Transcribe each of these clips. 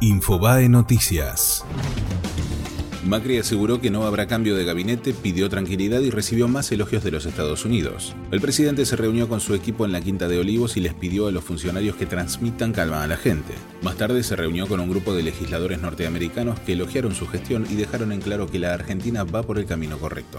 Infobae Noticias. Macri aseguró que no habrá cambio de gabinete, pidió tranquilidad y recibió más elogios de los Estados Unidos. El presidente se reunió con su equipo en la Quinta de Olivos y les pidió a los funcionarios que transmitan calma a la gente. Más tarde se reunió con un grupo de legisladores norteamericanos que elogiaron su gestión y dejaron en claro que la Argentina va por el camino correcto.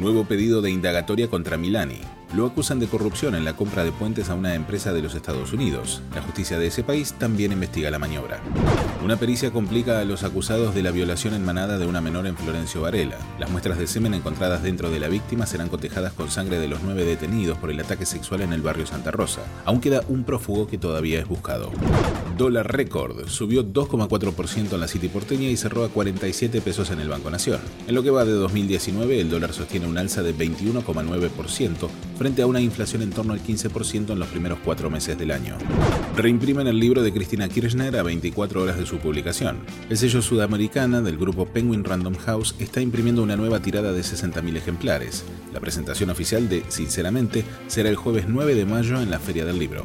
Nuevo pedido de indagatoria contra Milani. Lo acusan de corrupción en la compra de puentes a una empresa de los Estados Unidos. La justicia de ese país también investiga la maniobra. Una pericia complica a los acusados de la violación en manada de una menor en Florencio Varela. Las muestras de semen encontradas dentro de la víctima serán cotejadas con sangre de los nueve detenidos por el ataque sexual en el barrio Santa Rosa. Aún queda un prófugo que todavía es buscado. Dólar récord. Subió 2,4% en la City porteña y cerró a 47 pesos en el Banco Nación. En lo que va de 2019, el dólar sostiene un alza de 21,9% frente a una inflación en torno al 15% en los primeros cuatro meses del año. Reimprimen el libro de Cristina Kirchner a 24 horas de su publicación. El sello sudamericana del grupo Penguin Random House está imprimiendo una nueva tirada de 60.000 ejemplares. La presentación oficial de Sinceramente será el jueves 9 de mayo en la Feria del Libro.